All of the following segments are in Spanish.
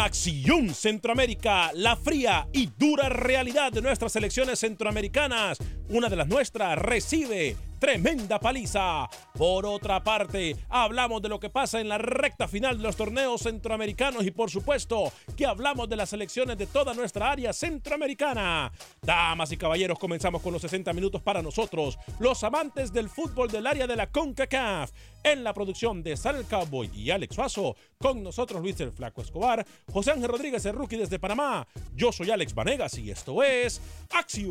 Acción Centroamérica, la fría y dura realidad de nuestras selecciones centroamericanas. Una de las nuestras recibe tremenda paliza. Por otra parte, hablamos de lo que pasa en la recta final de los torneos centroamericanos y por supuesto que hablamos de las selecciones de toda nuestra área centroamericana. Damas y caballeros, comenzamos con los 60 minutos para nosotros, los amantes del fútbol del área de la CONCACAF. En la producción de Sal Cowboy y Alex Suazo, con nosotros Luis el Flaco Escobar, José Ángel Rodríguez, el rookie desde Panamá. Yo soy Alex Vanegas y esto es Acción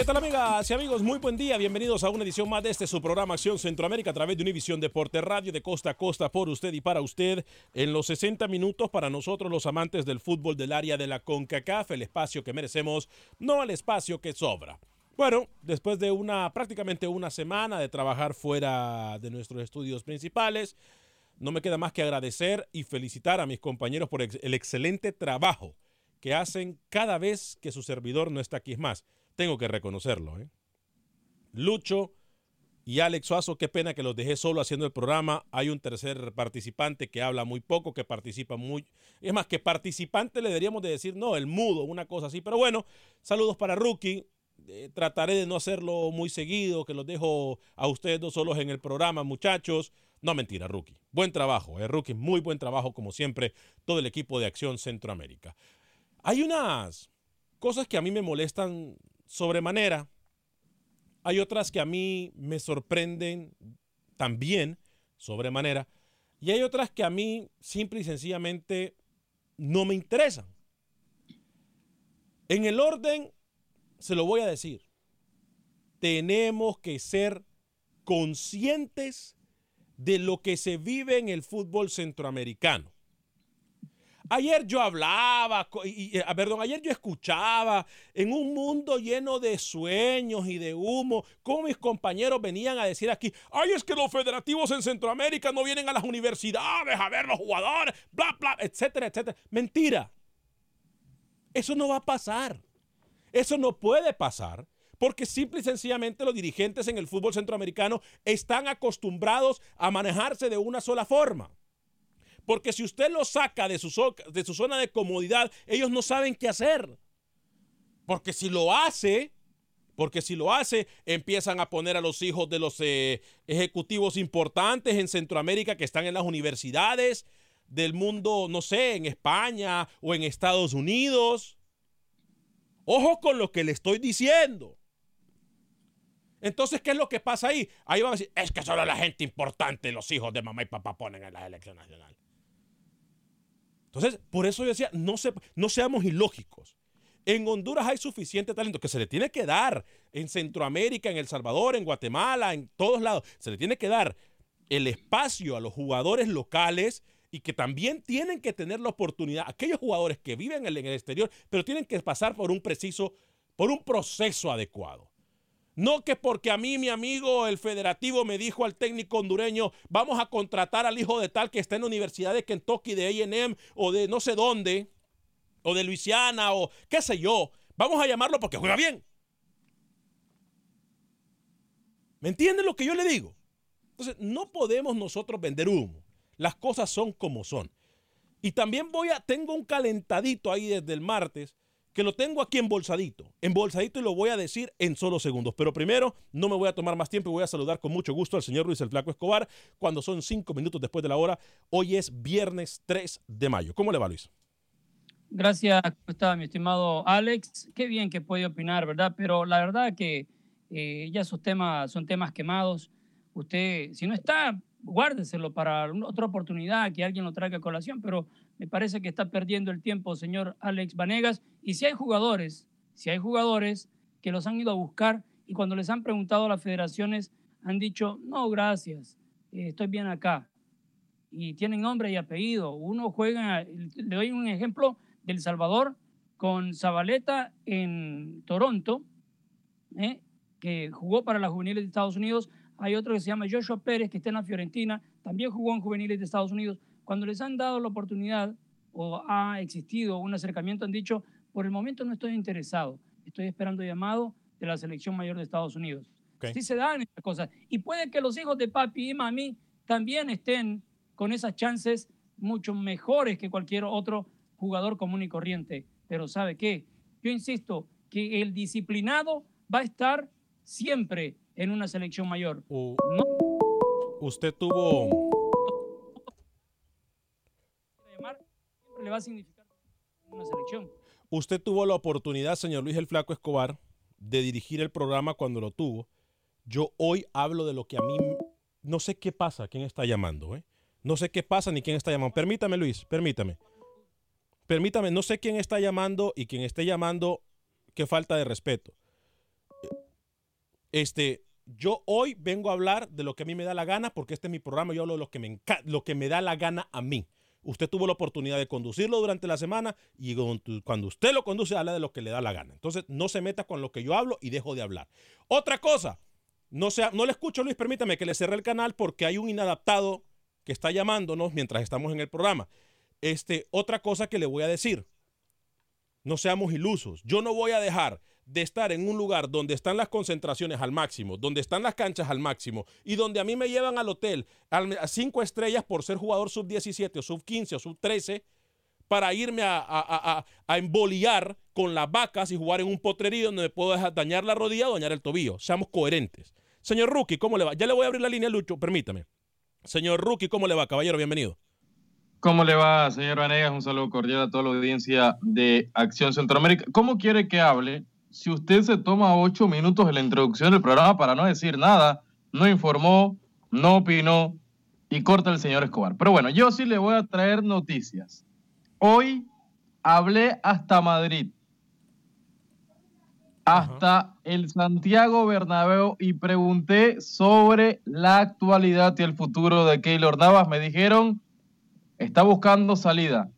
¿Qué tal amigas y amigos? Muy buen día, bienvenidos a una edición más de este su programa Acción Centroamérica a través de Univisión Deporte Radio de costa a costa por usted y para usted en los 60 minutos para nosotros los amantes del fútbol del área de la CONCACAF, el espacio que merecemos, no el espacio que sobra. Bueno, después de una prácticamente una semana de trabajar fuera de nuestros estudios principales, no me queda más que agradecer y felicitar a mis compañeros por el excelente trabajo que hacen cada vez que su servidor no está aquí. Es más, tengo que reconocerlo. ¿eh? Lucho y Alex Suazo, qué pena que los dejé solo haciendo el programa. Hay un tercer participante que habla muy poco, que participa muy... Es más, que participante le deberíamos de decir, no, el mudo, una cosa así. Pero bueno, saludos para Rookie. Eh, trataré de no hacerlo muy seguido, que los dejo a ustedes dos solos en el programa, muchachos. No, mentira, Rookie. Buen trabajo, eh, Rookie. Muy buen trabajo, como siempre, todo el equipo de Acción Centroamérica. Hay unas cosas que a mí me molestan sobremanera. Hay otras que a mí me sorprenden también sobremanera. Y hay otras que a mí simple y sencillamente no me interesan. En el orden, se lo voy a decir. Tenemos que ser conscientes de lo que se vive en el fútbol centroamericano. Ayer yo hablaba, y, y, perdón, ayer yo escuchaba en un mundo lleno de sueños y de humo, cómo mis compañeros venían a decir aquí, ay, es que los federativos en Centroamérica no vienen a las universidades a ver los jugadores, bla, bla, etcétera, etcétera. Mentira. Eso no va a pasar. Eso no puede pasar porque simple y sencillamente los dirigentes en el fútbol centroamericano están acostumbrados a manejarse de una sola forma. Porque si usted los saca de su, zona de comodidad, ellos no saben qué hacer. Porque si lo hace, porque si lo hace, empiezan a poner a los hijos de los eh, ejecutivos importantes en Centroamérica que están en las universidades del mundo, no sé, en España o en Estados Unidos. Ojo con lo que le estoy diciendo. Entonces, ¿qué es lo que pasa ahí? Ahí van a decir, es que solo la gente importante, los hijos de mamá y papá ponen en la elección nacional. Entonces, por eso yo decía, no, se, no seamos ilógicos. En Honduras hay suficiente talento que se le tiene que dar. En Centroamérica, en El Salvador, en Guatemala, en todos lados. Se le tiene que dar el espacio a los jugadores locales y que también tienen que tener la oportunidad, aquellos jugadores que viven en el exterior, pero tienen que pasar por un preciso, por un proceso adecuado. No que porque a mí mi amigo el federativo me dijo al técnico hondureño, vamos a contratar al hijo de tal que está en la Universidad de Kentucky, de AM o de no sé dónde, o de Luisiana o qué sé yo. Vamos a llamarlo porque juega bien. ¿Me entienden lo que yo le digo? Entonces, no podemos nosotros vender humo. Las cosas son como son. Y también voy a, tengo un calentadito ahí desde el martes que lo tengo aquí embolsadito, embolsadito y lo voy a decir en solo segundos. Pero primero, no me voy a tomar más tiempo y voy a saludar con mucho gusto al señor Luis el Flaco Escobar cuando son cinco minutos después de la hora. Hoy es viernes 3 de mayo. ¿Cómo le va, Luis? Gracias, ¿cómo mi estimado Alex? Qué bien que puede opinar, ¿verdad? Pero la verdad que eh, ya esos temas son temas quemados. Usted, si no está, guárdeselo para otra oportunidad, que alguien lo traiga a colación, pero me parece que está perdiendo el tiempo, señor Alex Vanegas. Y si hay jugadores, si hay jugadores que los han ido a buscar y cuando les han preguntado a las federaciones han dicho, no, gracias, eh, estoy bien acá. Y tienen nombre y apellido. Uno juega, le doy un ejemplo del Salvador con Zabaleta en Toronto, eh, que jugó para las juveniles de Estados Unidos. Hay otro que se llama Joshua Pérez, que está en la Fiorentina, también jugó en juveniles de Estados Unidos. Cuando les han dado la oportunidad o ha existido un acercamiento, han dicho, por el momento no estoy interesado, estoy esperando llamado de la selección mayor de Estados Unidos. Okay. Sí se dan estas cosas. Y puede que los hijos de papi y mami también estén con esas chances mucho mejores que cualquier otro jugador común y corriente. Pero ¿sabe qué? Yo insisto que el disciplinado va a estar siempre en una selección mayor. Uh, no. Usted tuvo le va a significar una selección. Usted tuvo la oportunidad, señor Luis el Flaco Escobar, de dirigir el programa cuando lo tuvo. Yo hoy hablo de lo que a mí no sé qué pasa, quién está llamando, ¿eh? No sé qué pasa ni quién está llamando. Permítame, Luis, permítame. Permítame, no sé quién está llamando y quién esté llamando, qué falta de respeto. Este, yo hoy vengo a hablar de lo que a mí me da la gana, porque este es mi programa, yo hablo de lo que me, lo que me da la gana a mí. Usted tuvo la oportunidad de conducirlo durante la semana y cuando usted lo conduce, habla de lo que le da la gana. Entonces, no se meta con lo que yo hablo y dejo de hablar. Otra cosa, no, sea, no le escucho, Luis, permítame que le cerré el canal porque hay un inadaptado que está llamándonos mientras estamos en el programa. Este, otra cosa que le voy a decir, no seamos ilusos. Yo no voy a dejar de estar en un lugar donde están las concentraciones al máximo, donde están las canchas al máximo y donde a mí me llevan al hotel a cinco estrellas por ser jugador sub 17 o sub 15 o sub 13 para irme a, a, a, emboliar con las vacas y jugar en un potrerío donde me puedo dañar la rodilla o dañar el tobillo. Seamos coherentes. Señor Rookie, ¿cómo le va? Ya le voy a abrir la línea, Lucho, permítame. Señor Rookie, ¿cómo le va? Caballero, bienvenido. ¿Cómo le va, señor Vanegas? Un saludo cordial a toda la audiencia de Acción Centroamérica. ¿Cómo quiere que hable si usted se toma ocho minutos en la introducción del programa para no decir nada, no informó, no opinó y corta el señor Escobar? Pero bueno, yo sí le voy a traer noticias. Hoy hablé hasta Madrid, hasta el Santiago Bernabéu y pregunté sobre la actualidad y el futuro de Keylor Navas. Me dijeron, está buscando salida.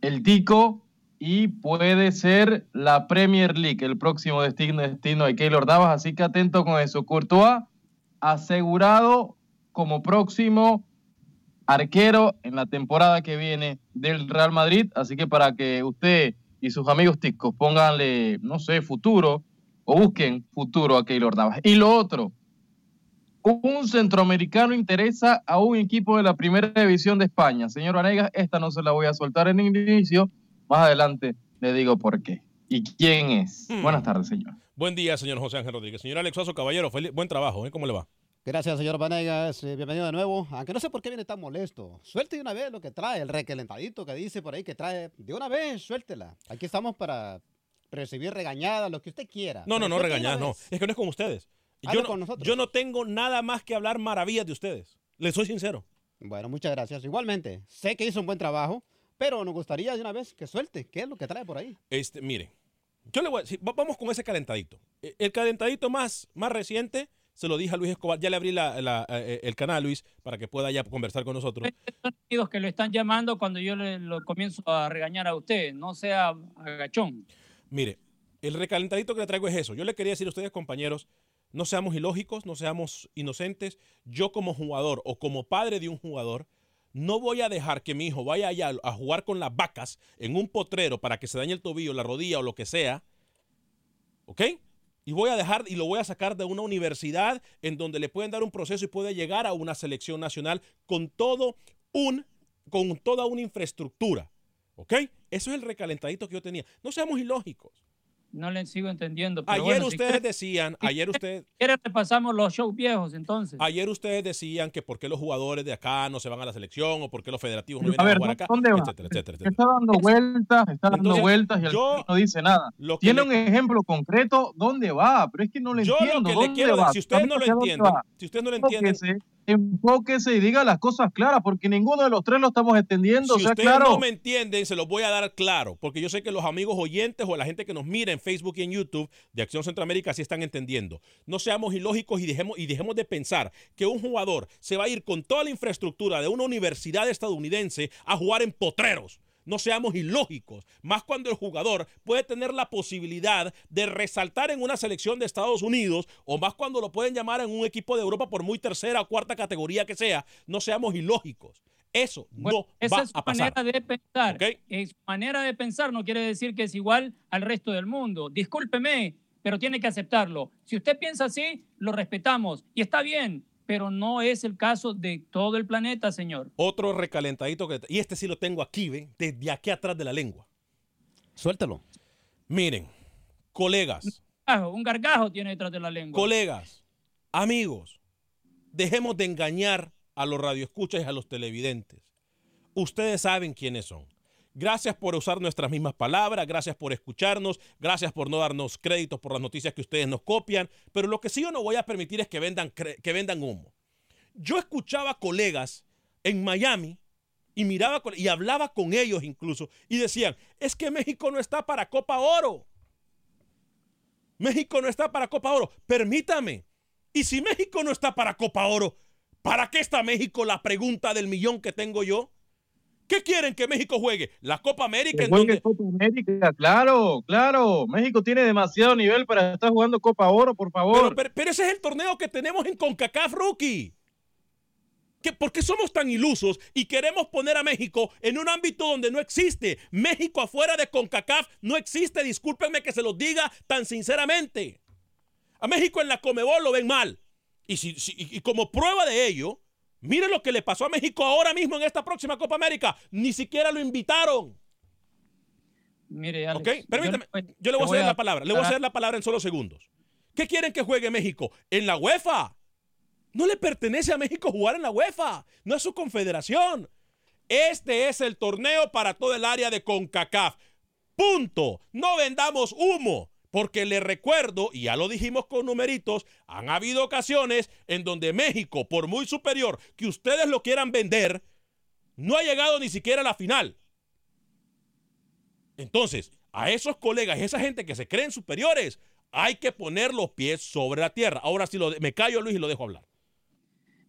el Tico y puede ser la Premier League el próximo destino, destino de Keylor Navas, así que atento con eso. Courtois asegurado como próximo arquero en la temporada que viene del Real Madrid, así que para que usted y sus amigos ticos pónganle, no sé, futuro o busquen futuro a Keylor Navas. Y lo otro, un centroamericano interesa a un equipo de la primera división de España. Señor Vanegas, esta no se la voy a soltar en el inicio, más adelante le digo por qué. ¿Y quién es? Hmm. Buenas tardes, señor. Buen día, señor José Ángel Rodríguez. Señor Alex Caballero, buen trabajo. ¿eh? ¿Cómo le va? Gracias, señor Vanegas. Eh, bienvenido de nuevo. Aunque no sé por qué viene tan molesto. Suelte de una vez lo que trae, el requelentadito que dice por ahí que trae. De una vez, suéltela. Aquí estamos para recibir regañadas, lo que usted quiera. No, no, no, regañadas, no. Es que no es con ustedes. Yo no, yo no tengo nada más que hablar maravillas de ustedes. Les soy sincero. Bueno, muchas gracias. Igualmente, sé que hizo un buen trabajo, pero nos gustaría de una vez que suelte. ¿Qué es lo que trae por ahí? Este, mire, yo le voy a decir, vamos con ese calentadito. E, el calentadito más, más reciente se lo dije a Luis Escobar. Ya le abrí la, eh, el canal, Luis, para que pueda ya conversar con nosotros. Son que lo están llamando cuando yo le lo comienzo a regañar a usted. No sea agachón. Mire, el recalentadito que le traigo es eso. Yo le quería decir a ustedes, compañeros, no seamos ilógicos, no seamos inocentes. Yo como jugador o como padre de un jugador, no voy a dejar que mi hijo vaya allá a jugar con las vacas en un potrero para que se dañe el tobillo, la rodilla o lo que sea. ¿Ok? Y voy a dejar y lo voy a sacar de una universidad en donde le pueden dar un proceso y puede llegar a una selección nacional con todo un con toda una infraestructura. ¿Ok? Eso es el recalentadito que yo tenía. No seamos ilógicos. No le sigo entendiendo. ayer ustedes decían, ayer ustedes... ¿Quieres repasamos los shows viejos entonces? Ayer ustedes decían que por qué los jugadores de acá no se van a la selección o por qué los federativos no vienen a, jugar acá, etcétera, etcétera, Está dando vueltas, está dando vueltas y el no dice nada. Tiene un ejemplo concreto, ¿dónde va? Pero es que no le entiendo. Lo que le quiero, si ustedes no lo entienden, si ustedes no lo entienden, enfóquese y diga las cosas claras, porque ninguno de los tres lo estamos entendiendo. Si ustedes no me entienden, se los voy a dar claro, porque yo sé que los amigos oyentes o la gente que nos mira en Facebook y en YouTube de Acción Centroamérica sí están entendiendo. No seamos ilógicos y dejemos, y dejemos de pensar que un jugador se va a ir con toda la infraestructura de una universidad estadounidense a jugar en potreros. No seamos ilógicos, más cuando el jugador puede tener la posibilidad de resaltar en una selección de Estados Unidos o más cuando lo pueden llamar en un equipo de Europa por muy tercera o cuarta categoría que sea. No seamos ilógicos. Eso no esa va es su manera de pensar. su manera de pensar no quiere decir que es igual al resto del mundo. Discúlpeme, pero tiene que aceptarlo. Si usted piensa así, lo respetamos y está bien pero no es el caso de todo el planeta, señor. Otro recalentadito que... Y este sí lo tengo aquí, ¿ven? Desde aquí atrás de la lengua. Suéltalo. Miren, colegas. Un gargajo tiene detrás de la lengua. Colegas, amigos, dejemos de engañar a los radioescuchas y a los televidentes. Ustedes saben quiénes son. Gracias por usar nuestras mismas palabras, gracias por escucharnos, gracias por no darnos créditos por las noticias que ustedes nos copian, pero lo que sí yo no voy a permitir es que vendan, que vendan humo. Yo escuchaba colegas en Miami y miraba y hablaba con ellos incluso y decían, es que México no está para Copa Oro. México no está para Copa Oro. Permítame. Y si México no está para Copa Oro, ¿para qué está México? La pregunta del millón que tengo yo. ¿Qué quieren que México juegue? La Copa América. En donde... Copa América, claro, claro. México tiene demasiado nivel para estar jugando Copa Oro, por favor. Pero, ese es el torneo que tenemos en CONCACAF, Rookie. ¿Por qué somos tan ilusos y queremos poner a México en un ámbito donde no existe? México afuera de CONCACAF no existe, discúlpenme que se los diga tan sinceramente. A México en la Comebol lo ven mal. Y, si, y como prueba de ello, Mire lo que le pasó a México ahora mismo en esta próxima Copa América. Ni siquiera lo invitaron. Mire, Alex, ¿Ok? Permítame. Yo, le voy a hacer la palabra. Le voy a hacer la palabra en solo segundos. ¿Qué quieren que juegue México? En la UEFA. No le pertenece a México jugar en la UEFA. No es su confederación. Este es el torneo para todo el área de CONCACAF. Punto. No vendamos humo. Porque le recuerdo, y ya lo dijimos con numeritos, han habido ocasiones en donde México, por muy superior que ustedes lo quieran vender, no ha llegado ni siquiera a la final. Entonces, a esos colegas, esa gente que se creen superiores, hay que poner los pies sobre la tierra. Ahora sí, me callo Luis y lo dejo hablar.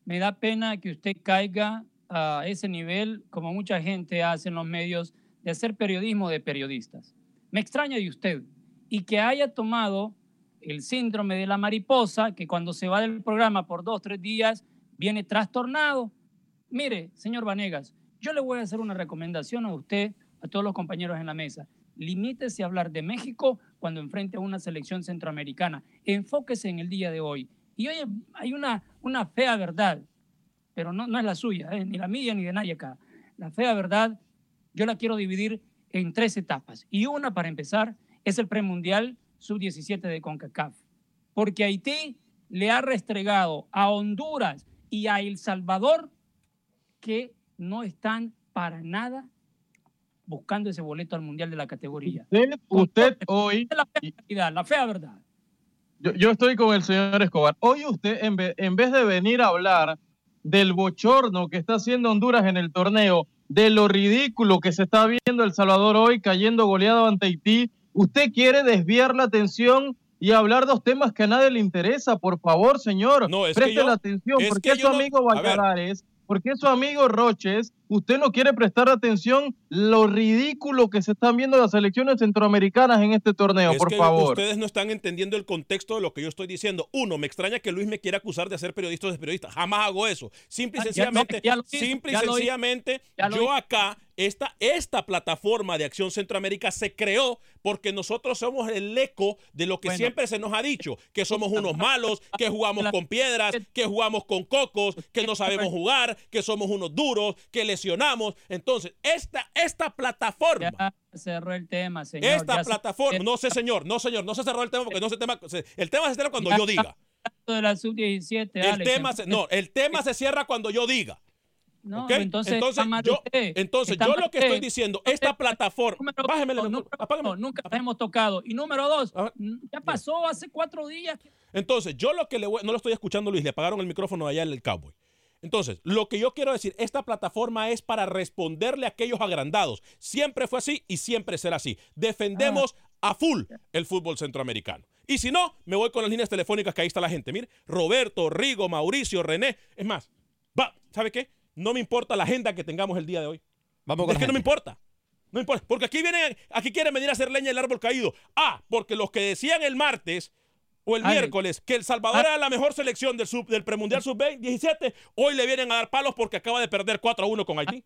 Me da pena que usted caiga a ese nivel, como mucha gente hace en los medios, de hacer periodismo de periodistas. Me extraña de usted y que haya tomado el síndrome de la mariposa, que cuando se va del programa por dos, tres días, viene trastornado. Mire, señor Vanegas, yo le voy a hacer una recomendación a usted, a todos los compañeros en la mesa. Limítese a hablar de México cuando enfrente a una selección centroamericana. Enfóquese en el día de hoy. Y hoy hay una, una fea verdad, pero no, no es la suya, ¿eh? ni la mía ni de nadie acá. La fea verdad, yo la quiero dividir en tres etapas. Y una, para empezar, es el premundial sub-17 de CONCACAF. Porque Haití le ha restregado a Honduras y a El Salvador que no están para nada buscando ese boleto al mundial de la categoría. Usted, usted hoy. La fea, la fea verdad. Yo, yo, estoy con el señor Escobar. Hoy usted, en vez, en vez de venir a hablar del bochorno que está haciendo Honduras en el torneo, de lo ridículo que se está viendo El Salvador hoy cayendo goleado ante Haití, usted quiere desviar la atención y hablar dos temas que a nadie le interesa. Por favor, señor, no, es preste que yo, la atención, es porque que su no- amigo. Valladares, porque su amigo Roches, usted no quiere prestar atención lo ridículo que se están viendo las selecciones centroamericanas en este torneo, Es por que favor. ustedes no están entendiendo el contexto de lo que yo estoy diciendo. Uno, me extraña que Luis me quiera acusar de hacer periodistas de periodistas. Jamás hago eso. Simple y ya sencillamente, ya simple y yo acá, esta, esta plataforma de Acción Centroamérica se creó porque nosotros somos el eco de lo que Bueno. siempre se nos ha dicho, que somos unos malos, que jugamos con piedras, que jugamos con cocos, que no sabemos jugar, que somos unos duros, que lesionamos. Entonces, esta, esta plataforma Ya cerró el tema, señor. esta se- plataforma, no sé señor, no señor, no se cerró el tema porque no se tema, el tema se cierra cuando Ya yo diga. hablando de la sub-17, El Alex, tema se, no, el tema se cierra cuando yo diga. No, entonces, mal yo, entonces yo lo que estoy diciendo, esta plataforma, Número bájemele, número uno, nunca la hemos tocado. Y número dos, Ah, ya pasó hace cuatro días. Entonces, yo lo que le voy, no lo estoy escuchando, Luis, le apagaron el micrófono allá en el Cowboy. Entonces, lo que yo quiero decir, esta plataforma es para responderle a aquellos agrandados. Siempre fue así y siempre será así. Defendemos a full el fútbol centroamericano. Y si no, me voy con las líneas telefónicas que ahí está la gente. Mire, Roberto, Rigo, Mauricio, René. Es más, va, ¿sabe qué? No me importa la agenda que tengamos el día de hoy. Vamos con es que no me importa. No importa. Porque aquí vienen, aquí quieren venir a hacer leña del árbol caído. Ah, porque los que decían el martes o el miércoles que El Salvador era la mejor selección del, sub, del premundial sub-17, hoy le vienen a dar palos porque acaba de perder 4 a 1 con Haití.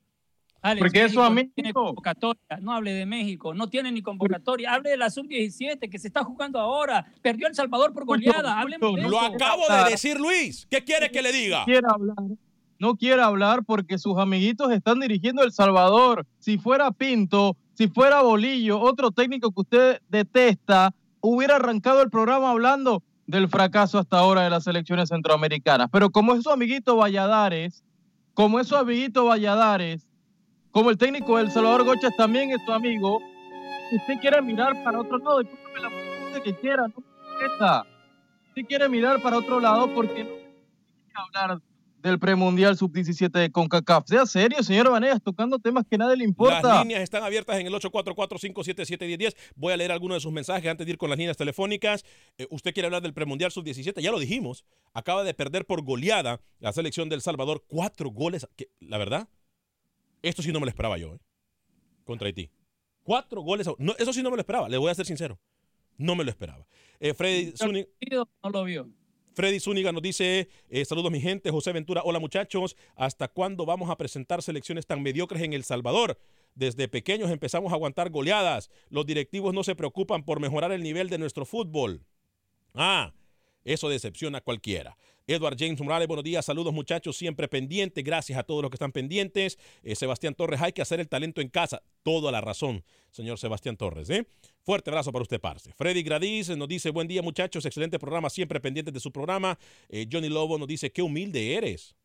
Alex, Porque eso a no México. tiene convocatoria. No hable de México, no tiene ni convocatoria. Hable de la sub-17 que se está jugando ahora. Perdió El Salvador por goleada. Hablemos de Lo acabo de decir, Luis. ¿Qué quiere que le diga? No quiere hablar. No quiere hablar porque sus amiguitos están dirigiendo El Salvador. Si fuera Pinto, si fuera Bolillo, otro técnico que usted detesta, hubiera arrancado el programa hablando del fracaso hasta ahora de las selecciones centroamericanas. Pero como es su amiguito Valladares, como es su amiguito Valladares, como el técnico del Salvador Gochas también es su amigo, usted quiere mirar para otro lado póngame la pregunta que quiera, no. Usted quiere mirar para otro lado porque no quiere hablar del premundial sub-17 de CONCACAF. Sea serio, señor Vanegas, tocando temas que nadie le importa. Las líneas están abiertas en el 844-577-1010. Voy a leer algunos de sus mensajes antes de ir con las líneas telefónicas. Eh, usted quiere hablar del premundial sub-17, ya lo dijimos. Acaba de perder por goleada la selección del Salvador. Cuatro goles. que, la verdad, esto sí no me lo esperaba yo, ¿eh? Contra Haití. Cuatro goles. No, eso sí no me lo esperaba, le voy a ser sincero. No me lo esperaba. Eh, Freddy Zúñiga. No lo vio. Freddy Zúñiga nos dice, eh, saludos mi gente, José Ventura, hola muchachos, ¿hasta cuándo vamos a presentar selecciones tan mediocres en El Salvador? Desde pequeños empezamos a aguantar goleadas, los directivos no se preocupan por mejorar el nivel de nuestro fútbol. Ah, eso decepciona a cualquiera. Edward James Morales, buenos días, saludos muchachos, siempre pendientes, gracias a todos los que están pendientes. Eh, Sebastián Torres, hay que hacer el talento en casa. Toda la razón, señor Sebastián Torres. ¿eh? Fuerte abrazo para usted, Parce. Freddy Gradiz nos dice, buen día muchachos, excelente programa, siempre pendientes de su programa. Eh, Johnny Lobo nos dice, qué humilde eres.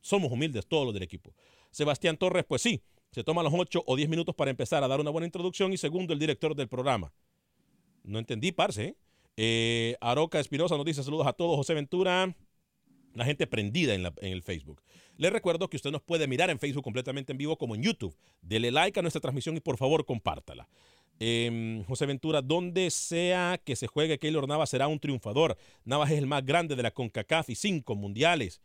Somos humildes todos los del equipo. Sebastián Torres, pues sí, se toma los 8 o 10 minutos para empezar a dar una buena introducción y segundo, el director del programa. No entendí, Parce. ¿eh? Eh, Aroca Espinosa nos dice saludos a todos. José Ventura, la gente prendida en, la- en el Facebook. Les recuerdo que usted nos puede mirar en Facebook completamente en vivo como en YouTube. Dele like a nuestra transmisión y por favor compártala. Em, José Ventura, donde sea que se juegue Keylor Navas será un triunfador. Navas es el más grande de la CONCACAF y cinco mundiales.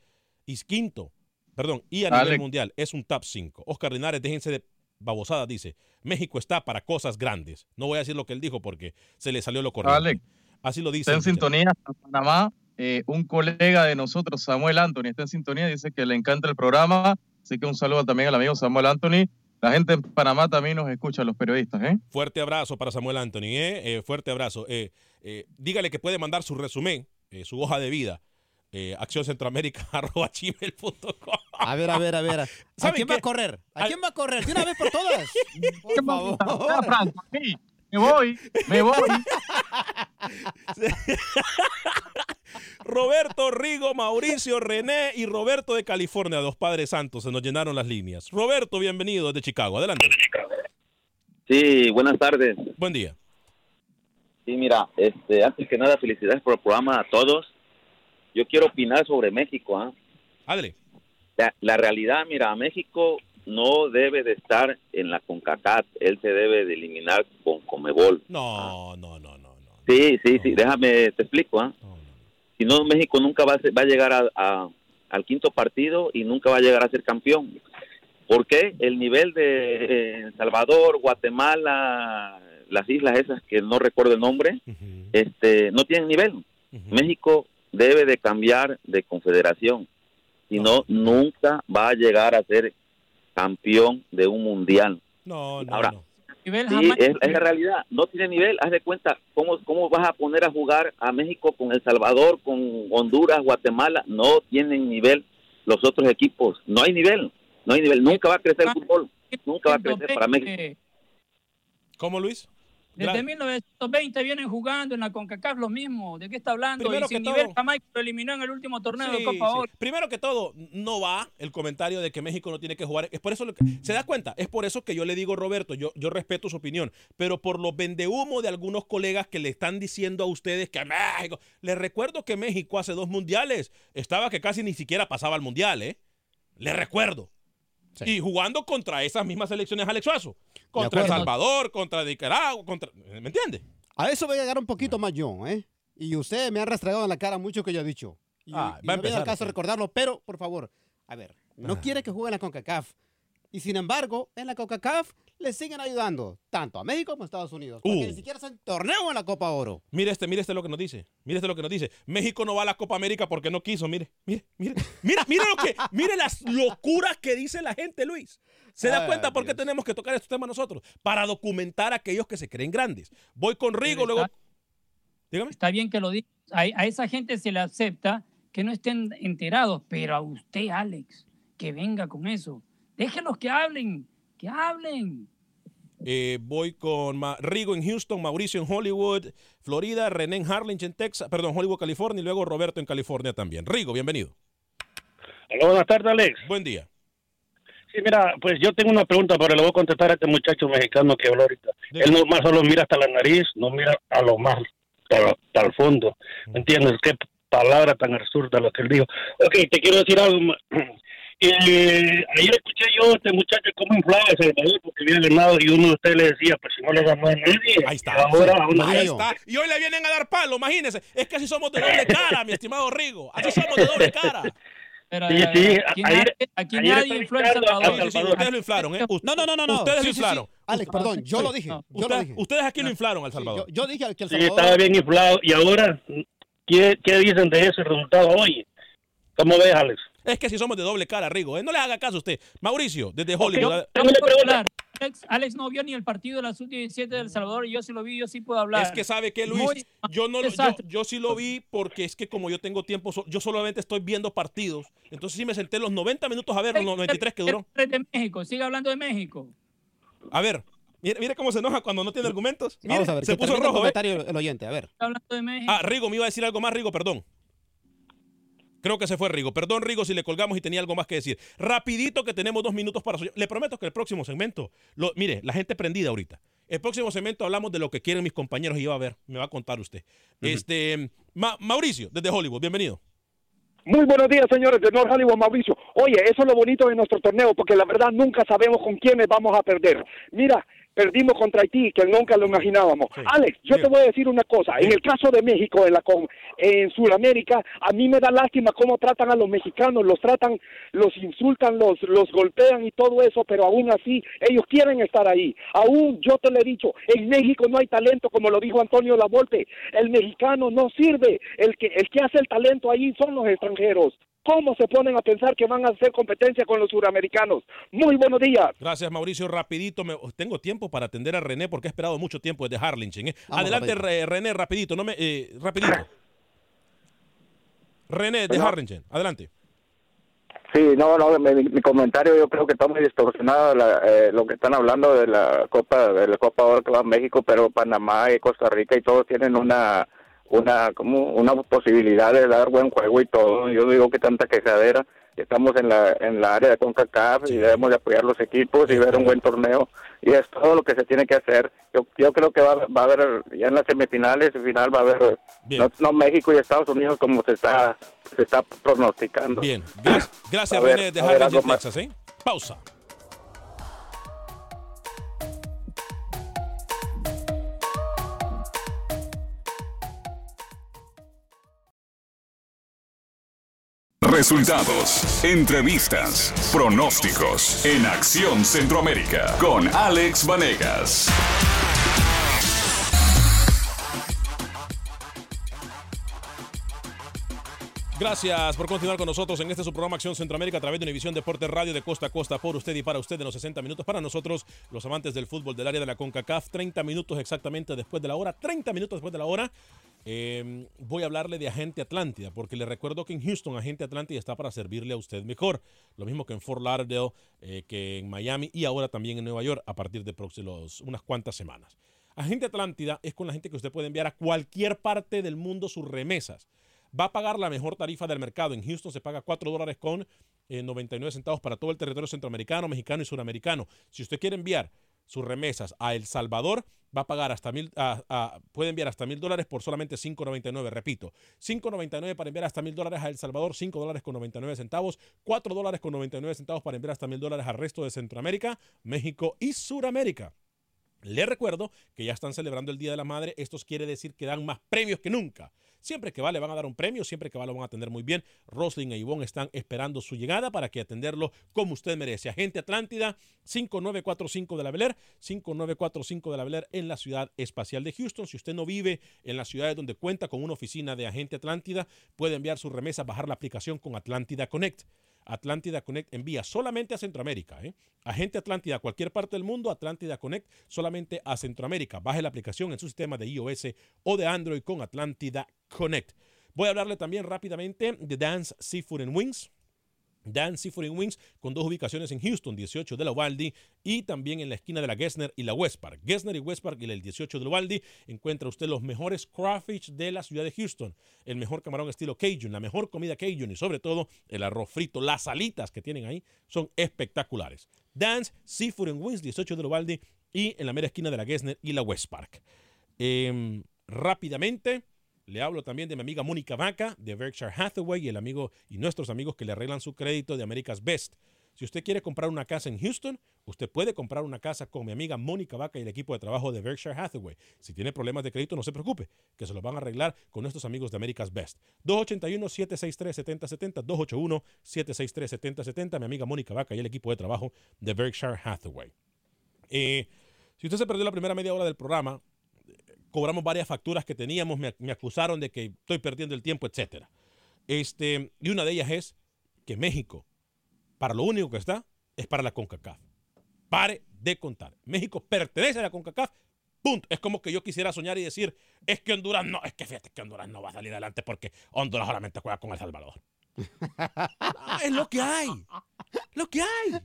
Y quinto, perdón, y a nivel mundial es un top 5. Oscar Linares, déjense de babosadas, dice, México está para cosas grandes. No voy a decir lo que él dijo porque se le salió lo correcto. Alex, Así lo dice. está en sintonía en Panamá. eh, un colega de nosotros, Samuel Anthony, está en sintonía, dice que le encanta el programa. Así que un saludo también al amigo Samuel Anthony. La gente en Panamá también nos escucha, los periodistas, ¿eh? Fuerte abrazo para Samuel Anthony, ¿eh? Eh, fuerte abrazo. Eh, eh, dígale que puede mandar su resumen, eh, su hoja de vida, eh, accioncentroamérica.com. A ver, a ver, a ver. ¿A ¿Saben quién va a correr? ¿A quién va a correr? ¿De una vez por todas? Por favor. Me voy, me voy. Roberto, Rigo, Mauricio, René y Roberto de California, dos padres santos, se nos llenaron las líneas. Roberto, bienvenido desde Chicago. Adelante. Sí, buenas tardes. Buen día. Sí, mira, este, antes que nada, felicidades por el programa a todos. Yo quiero opinar sobre México. ¿ah? La, la realidad, mira, México no debe de estar en la CONCACAF. Él se debe de eliminar con Comebol. No, no, no, no. Sí, sí, sí, déjame, te explico. ¿ah? Si no, México nunca va a, ser- va a llegar a- a- al quinto partido y nunca va a llegar a ser campeón. ¿Por qué? El nivel de eh, El Salvador, Guatemala, las islas esas que no recuerdo el nombre, este, no tienen nivel. México debe de cambiar de confederación. Si no, nunca va a llegar a ser campeón de un mundial. No, no, Ahora, no. Nivel Sí, es, es la realidad. No tiene nivel. Haz de cuenta, ¿cómo, ¿cómo vas a poner a jugar a México con El Salvador, con Honduras, Guatemala? No tienen nivel los otros equipos. No hay nivel. No hay nivel. Nunca va a crecer el fútbol. Nunca va a crecer para México. Eh, ¿Cómo, Luis? Desde Gra- 1920 vienen jugando en la CONCACAF lo mismo. ¿De qué está hablando? Primero y sin que nivel todo- Jamaica lo eliminó en el último torneo de Copa sí. Oro. Primero que todo, no va el comentario de que México no tiene que jugar. Es por eso lo que- se da cuenta. Es por eso que yo le digo, Roberto, yo, yo respeto su opinión, pero por los vendehumo de algunos colegas que le están diciendo a ustedes que México. Les recuerdo que México hace dos mundiales estaba que casi ni siquiera pasaba al mundial, ¿eh? Les recuerdo. Y jugando contra esas mismas selecciones Alex Suazo. Contra El. Salvador, contra Nicaragua, contra. ¿Me entiende? A eso voy a llegar un poquito más yo, ¿eh? Y usted me ha restregado en la cara mucho que yo he dicho. Y, Ah, y va a no empezar al caso recordarlo, pero por favor, a ver, no Ah. quiere que juegue en la CONCACAF. Y sin embargo, en la CONCACAF le siguen ayudando tanto a México como a Estados Unidos. Porque Uh. ni siquiera hacen torneo en la Copa Oro. Mire este, mire este lo que nos dice. Mire este lo que nos dice. México no va a la Copa América porque no quiso. Mire, mire, mire. Mire, mire lo que, mire las locuras que dice la gente, Luis. ¿Se da Ay, cuenta por qué tenemos que tocar estos temas nosotros? Para documentar a aquellos que se creen grandes. Voy con Rigo, luego. Dígame. Está bien que lo diga. A, a esa gente se le acepta que no estén enterados, pero a usted, Alex, que venga con eso. Déjenos que hablen, que hablen. Eh, voy con Ma- Rigo en Houston, Mauricio en Hollywood, Florida, René en Harlingen, Texas, perdón, Hollywood, California, y luego Roberto en California también. Rigo, bienvenido. Hola, buenas tardes, Alex. Buen día. Sí, mira, pues yo tengo una pregunta, pero le voy a contestar a este muchacho mexicano que habló ahorita. Él no más solo mira hasta la nariz, no mira a lo más, hasta, hasta el fondo. ¿Me entiendes? Qué palabra tan absurda lo que él dijo. Ok, te quiero decir algo. Eh, ayer escuché yo a este muchacho cómo inflaba a Salvador porque había ganado y uno de ustedes le decía, pues si no le ganó a nadie. Ahí está. Ahora, Sí, ahí está. Y hoy le vienen a dar palo, imagínense. Es que así somos de doble cara, mi estimado Rigo. Así somos de doble cara. Pero, Sí, eh, sí, aquí ayer- aquí ayer nadie infló El Salvador. Sí, sí, sí, ustedes lo inflaron, ¿eh? No, no, no, no. no. Ustedes Sí, lo sí, sí. inflaron. Alex, perdón, yo lo dije. Yo lo Ustedes, dije. ustedes aquí lo inflaron al Salvador. Yo, yo dije que El Sí, Salvador. estaba bien inflado. Y ahora, ¿qué, qué dicen de ese resultado hoy? ¿Cómo ves, Alex? Es que si somos de doble cara, Rigo. ¿eh? No le haga caso a usted. Mauricio, desde Hollywood. Alex, Alex no vio ni el partido de la sub-17 de El Salvador y yo sí lo vi, yo sí puedo hablar. Es que sabe que Luis, Muy- yo no lo- yo, sí lo vi porque es que como yo tengo tiempo, yo solamente estoy viendo partidos. Entonces sí me senté los 90 minutos a ver los 93 que duró. De México, sigue hablando de México. A ver, mire, mire cómo se enoja cuando no tiene argumentos. Mire, Vamos a ver, se puso termine el rojo, ¿eh? el oyente, a ver. Está hablando de México. Ah, Rigo, me iba a decir algo más, Rigo, perdón. Creo que se fue Rigo. Perdón, Rigo, si le colgamos y tenía algo más que decir. Rapidito que tenemos dos minutos para... su- Le prometo que el próximo segmento... Lo, mire, la gente prendida ahorita. El próximo segmento hablamos de lo que quieren mis compañeros y va a ver, me va a contar usted. Este, Ma- Mauricio, desde Hollywood, bienvenido. Muy buenos días, señores de North Hollywood, Mauricio. Oye, eso es lo bonito de nuestro torneo, porque la verdad nunca sabemos con quiénes vamos a perder. Mira, perdimos contra Haití, que nunca lo imaginábamos. Alex, yo te voy a decir una cosa. En el caso de México, en la en Sudamérica, a mí me da lástima cómo tratan a los mexicanos. Los tratan, los insultan, los, los golpean y todo eso, pero aún así ellos quieren estar ahí. Aún yo te lo he dicho, en México no hay talento, como lo dijo Antonio Lavolpe. El mexicano no sirve. El que, el que hace el talento ahí son los extranjeros. ¿Cómo se ponen a pensar que van a hacer competencia con los suramericanos? Muy buenos días. Gracias, Mauricio. Rapidito, me- tengo tiempo para atender a René porque he esperado mucho tiempo desde Harlingen. ¿eh? Adelante, rapidito. René, rapidito. No me, eh, rapidito. René, de. Harlingen. Adelante. Sí, no, no, mi, mi comentario yo creo que está muy distorsionado la- eh, lo que están hablando de la Copa de la Copa ahora que va a México, pero Panamá y Costa Rica y todos tienen una una como una posibilidad de dar buen juego y todo. Yo digo que tanta quejadera, estamos en la en la área de CONCACAF y debemos de apoyar los equipos y ver un buen torneo y es todo lo que se tiene que hacer. Yo, yo creo que va, va a haber ya en las semifinales y final va a haber no, no México y Estados Unidos como se está se está pronosticando. Bien, gracias, gracias A ver, de a ver. Texas. ¿eh? Pausa. Resultados, entrevistas, pronósticos en Acción Centroamérica con Alex Vanegas. Gracias por continuar con nosotros en este su programa Acción Centroamérica a través de Univisión Deportes Radio de costa a costa por usted y para usted en los 60 minutos. Para nosotros, los amantes del fútbol del área de la CONCACAF, 30 minutos exactamente después de la hora, 30 minutos después de la hora. Eh, voy a hablarle de Agente Atlántida, porque le recuerdo que en Houston Agente Atlántida está para servirle a usted mejor. Lo mismo que en Fort Lauderdale, eh, que en Miami y ahora también en Nueva York a partir de próximos, unas cuantas semanas. Agente Atlántida es con la gente que usted puede enviar a cualquier parte del mundo sus remesas va a pagar la mejor tarifa del mercado. En Houston se paga 4 dólares con eh, 99 centavos para todo el territorio centroamericano, mexicano y suramericano. Si usted quiere enviar sus remesas a El Salvador, va a pagar hasta mil, a- puede enviar hasta mil dólares por solamente 5.99. Repito, 5.99 para enviar hasta mil dólares a El Salvador, 5 dólares con 99 centavos, 4 dólares con 99 centavos para enviar hasta mil dólares al resto de Centroamérica, México y Suramérica. Les recuerdo que ya están celebrando el Día de la Madre. Esto quiere decir que dan más premios que nunca. Siempre que va le van a dar un premio, siempre que va lo van a atender muy bien. Roslyn e Ivonne están esperando su llegada para que atenderlo como usted merece. Agente Atlántida, 5945 de la Bel Air, 5945 de la Bel Air en la Ciudad Espacial de Houston. Si usted no vive en las ciudades donde cuenta con una oficina de Agente Atlántida, puede enviar su remesa, bajar la aplicación con Atlántida Connect. Atlántida Connect envía solamente a Centroamérica. ¿eh? Agente Atlántida a cualquier parte del mundo, Atlántida Connect solamente a Centroamérica. Baje la aplicación en su sistema de iOS o de Android con Atlántida Connect. Voy a hablarle también rápidamente de Dance Seafood and Wings. Dan Seafood Wings con dos ubicaciones en Houston, 18 de la Uvalde y también en la esquina de la Gessner y la West Park. Gessner y West Park y el 18 de la Uvalde encuentra usted los mejores crawfish de la ciudad de Houston, el mejor camarón estilo Cajun, la mejor comida Cajun y sobre todo el arroz frito, las alitas que tienen ahí son espectaculares. Dan's Seafood Wings, 18 de la Uvalde y en la mera esquina de la Gessner y la West Park. Em, rápidamente, le hablo también de mi amiga Mónica Vaca de Berkshire Hathaway y el amigo y nuestros amigos que le arreglan su crédito de America's Best. Si usted quiere comprar una casa en Houston, usted puede comprar una casa con mi amiga Mónica Vaca y el equipo de trabajo de Berkshire Hathaway. Si tiene problemas de crédito, no se preocupe, que se los van a arreglar con nuestros amigos de America's Best. 281-763-7070, 281-763-7070, mi amiga Mónica Vaca y el equipo de trabajo de Berkshire Hathaway. Eh, si usted se perdió la primera media hora del programa, cobramos varias facturas que teníamos, me, me acusaron de que estoy perdiendo el tiempo, etc. Este, y una de ellas es que México, para lo único que está, es para la CONCACAF. Pare de contar. México pertenece a la CONCACAF. Punto. Es como que yo quisiera soñar y decir, es que Honduras no, es que fíjate que Honduras no va a salir adelante porque Honduras solamente juega con El Salvador. Es lo que hay. Lo que hay.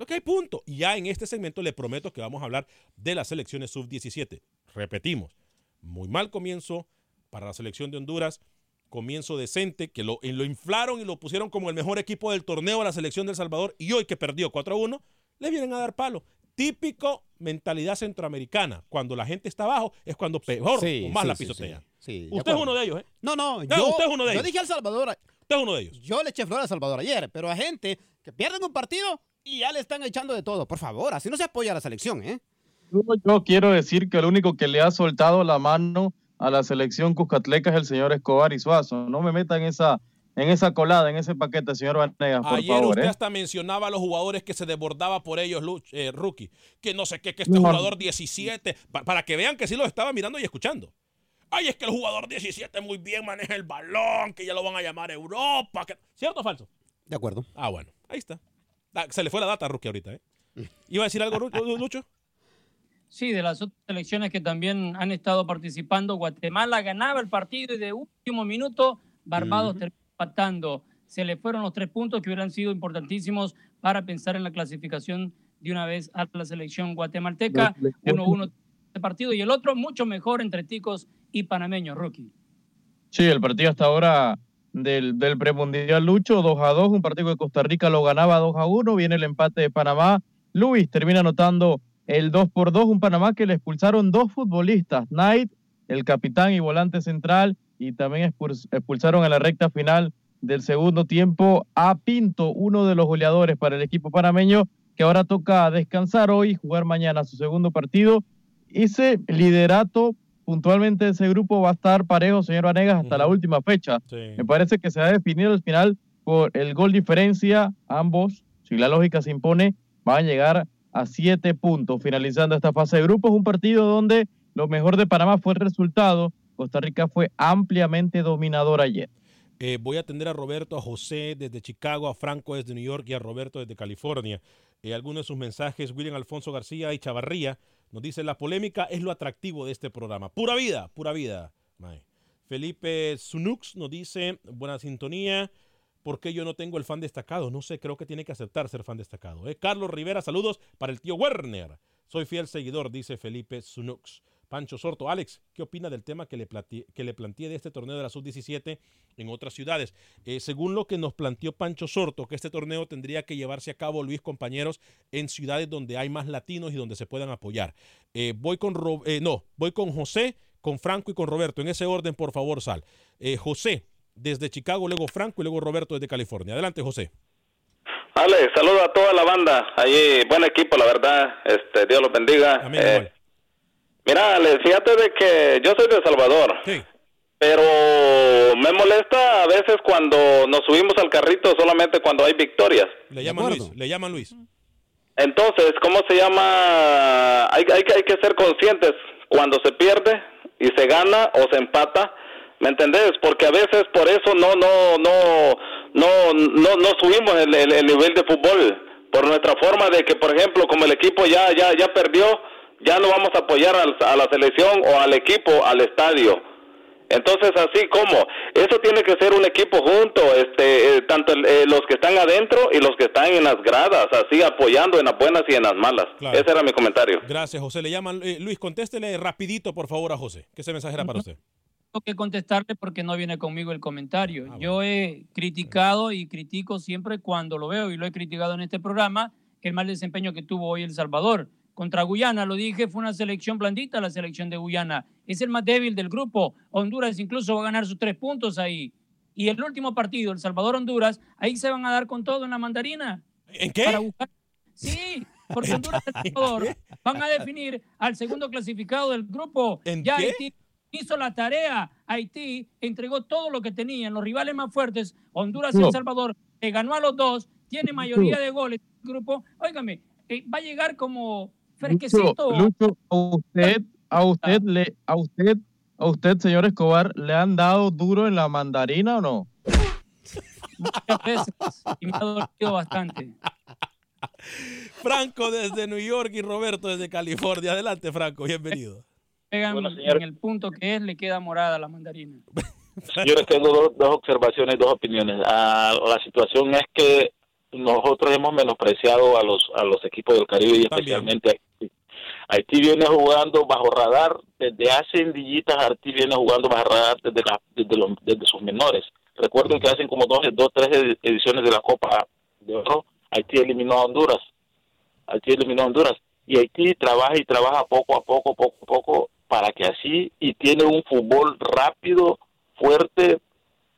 Lo que hay, punto. Y ya en este segmento le prometo que vamos a hablar de las selecciones sub-17. Repetimos, muy mal comienzo para la selección de Honduras. Comienzo decente, que lo, y lo inflaron y lo pusieron como el mejor equipo del torneo a la selección de El Salvador. Y hoy que perdió 4 a 1, le vienen a dar palo. Típico mentalidad centroamericana. Cuando la gente está abajo es cuando peor Sí, o más sí, la pisotea. sí, usted es uno de ellos, ¿eh? No, no, No, yo, usted es uno de yo ellos. dije al Salvador. Usted es uno de ellos. Yo le eché flor a Salvador ayer, pero a gente que pierden un partido y ya le están echando de todo. Por favor, así no se apoya a la selección, ¿eh? yo quiero decir que el único que le ha soltado la mano a la selección Cuscatleca es el señor Escobar y Suazo. No me metan en esa, en esa colada, en ese paquete, señor Vanegas, por Ayer favor. usted ¿eh? hasta mencionaba a los jugadores que se desbordaba por ellos, Luch- eh, Rookie. Que no sé qué, que este jugador 17, pa- para que vean que sí los estaba mirando y escuchando. Ay, es que el jugador 17 muy bien maneja el balón, que ya lo van a llamar Europa. que- ¿Cierto o falso? De acuerdo. Ah, bueno, ahí está. Da- Se le fue la data a Rookie ahorita, ¿eh? ¿Iba a decir algo, Lucho? Sí, de las otras selecciones que también han estado participando, Guatemala ganaba el partido y de último minuto Barbados terminó empatando. Se le fueron los tres puntos que hubieran sido importantísimos para pensar en la clasificación de una vez a la selección guatemalteca. 1-1 este partido y el otro mucho mejor entre ticos y panameños, rookie. Sí, el partido hasta ahora del, del premundial Lucho, 2 a 2, un partido que Costa Rica lo ganaba 2 a 1, viene el empate de Panamá. Luis termina anotando el 2 por 2, un Panamá que le expulsaron dos futbolistas, Knight, el capitán y volante central, y también expul- expulsaron en la recta final del segundo tiempo a Pinto, uno de los goleadores para el equipo panameño, que ahora toca descansar hoy, jugar mañana su segundo partido. Ese liderato puntualmente ese grupo va a estar parejo, señor Vanegas, hasta la última fecha. Me parece que se ha definido al final por el gol diferencia. Ambos, si la lógica se impone, van a llegar a siete puntos. Finalizando esta fase de grupos, un partido donde lo mejor de Panamá fue el resultado. Costa Rica fue ampliamente dominador ayer. Eh, voy a atender a Roberto, a José desde Chicago, a Franco desde New York y a Roberto desde California. Eh, algunos de sus mensajes, William Alfonso García y Chavarría, nos dice, la polémica es lo atractivo de este programa. Pura vida, pura vida. Felipe Sunux nos dice, buena sintonía. ¿Por qué yo no tengo el fan destacado? No sé, creo que tiene que aceptar ser fan destacado. ¿eh? Carlos Rivera, saludos para el tío Werner. Soy fiel seguidor, dice Felipe Sunux. Pancho Sorto, Alex, ¿qué opina del tema que le, plate- que le planteé de este torneo de la Sub-17 en otras ciudades? Eh, según lo que nos planteó Pancho Sorto, que este torneo tendría que llevarse a cabo, Luis, compañeros, en ciudades donde hay más latinos y donde se puedan apoyar. Eh, voy con, Ro- eh, no, voy con José, con Franco y con Roberto. En ese orden, por favor, Sal. José, desde Chicago, luego Franco y luego Roberto desde California. Adelante, José. Alex, saludo a toda la banda. Ahí, buen equipo, la verdad. Este, Dios los bendiga. Eh, mira, Alex, fíjate de que yo soy de El Salvador. Pero me molesta a veces cuando nos subimos al carrito solamente cuando hay victorias. Le llaman Luis, le llaman Luis. Entonces, ¿cómo se llama? Hay, hay, que- hay que ser conscientes cuando se pierde y se gana o se empata, ¿me entendés? Porque a veces por eso no no no no no, no subimos el, el- el nivel de fútbol por nuestra forma de que, por ejemplo, como el equipo ya ya ya perdió, ya no vamos a apoyar al- a la selección o al equipo al estadio. Entonces, así como, eso tiene que ser un equipo junto, este, eh, tanto eh, los que están adentro y los que están en las gradas, así apoyando en las buenas y en las malas. Claro. Ese era mi comentario. Gracias, José. Le llaman. eh, Luis, contéstele rapidito, por favor, a José. Que ese mensaje era para usted. Tengo que contestarle porque no viene conmigo el comentario. Yo he criticado y critico siempre cuando lo veo y lo he criticado en este programa el mal desempeño que tuvo hoy El Salvador. Contra Guyana, lo dije, fue una selección blandita la selección de Guyana. Es el más débil del grupo. Honduras incluso va a ganar sus tres puntos ahí. Y el último partido, El Salvador-Honduras, ahí se van a dar con todo en la mandarina. ¿En qué? Para buscar... Sí, porque Honduras y El Salvador van a definir al segundo clasificado del grupo. ¿En ya qué? Haití hizo la tarea. Haití entregó todo lo que tenían, los rivales más fuertes, Honduras y. El Salvador, ganó a los dos, tiene mayoría de goles en el grupo. Óigame, eh, va a llegar como fresquecito. Lucho, Lucho, a usted, a usted le, a usted, a usted, señor Escobar, ¿le han dado duro en la mandarina o no? Muchas veces y me ha dolido bastante. Franco desde New York y Roberto desde California. Adelante, Franco, bienvenido. Pegan en el punto que es, le queda morada la mandarina. Yo les tengo dos, dos observaciones, dos opiniones. Ah, la situación es que nosotros hemos menospreciado a los a los equipos del Caribe y especialmente a Haití. Viene jugando bajo radar desde hace endillitas. Haití viene jugando bajo radar desde, desde, desde sus menores. Recuerden que hacen como dos, dos, tres ed- ediciones de la Copa de Oro. Haití eliminó a Honduras. Haití eliminó a Honduras. Y Haití trabaja y trabaja poco a poco, poco a poco, para que así, y tiene un fútbol rápido, fuerte,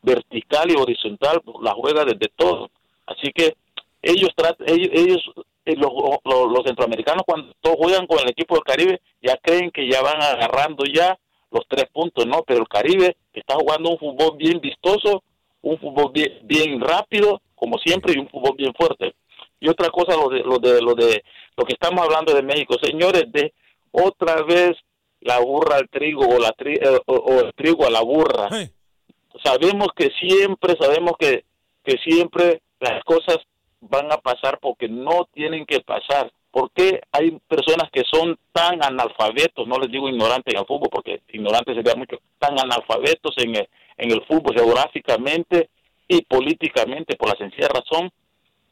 vertical y horizontal, la juega desde todo. Así que ellos, ellos, ellos los, los, los centroamericanos cuando todos juegan con el equipo del Caribe ya creen que ya van agarrando ya los tres puntos, no, pero el Caribe está jugando un fútbol bien vistoso, un fútbol bien, bien rápido, como siempre, y un fútbol bien fuerte. Y otra cosa, lo de, lo de, lo de, lo que estamos hablando de México, señores, de otra vez la burra al trigo o, la tri- eh, o, o el trigo a la burra. Sabemos que siempre, sabemos que, que siempre las cosas van a pasar porque no tienen que pasar. ¿Por qué hay personas que son tan analfabetos? No les digo ignorantes en el fútbol porque ignorantes sería mucho, tan analfabetos en el, en el fútbol geográficamente y políticamente por la sencilla razón,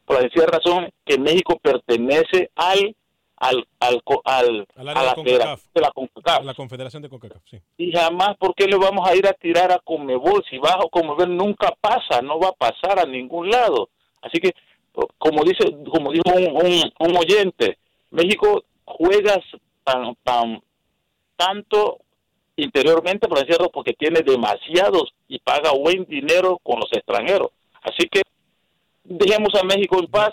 por la sencilla razón que México pertenece al al al al Al a área la de federación CONCACAF. de la CONCACAF. La Confederación de CONCACAF, sí. Y jamás, ¿por qué le vamos a ir a tirar a Comebol? Si bajo Comebol nunca pasa, no va a pasar a ningún lado. Así que, como dice, como dijo un, oyente, México juega tan, tan, tanto interiormente, por decirlo, porque tiene demasiados y paga buen dinero con los extranjeros. Así que dejemos a México en paz,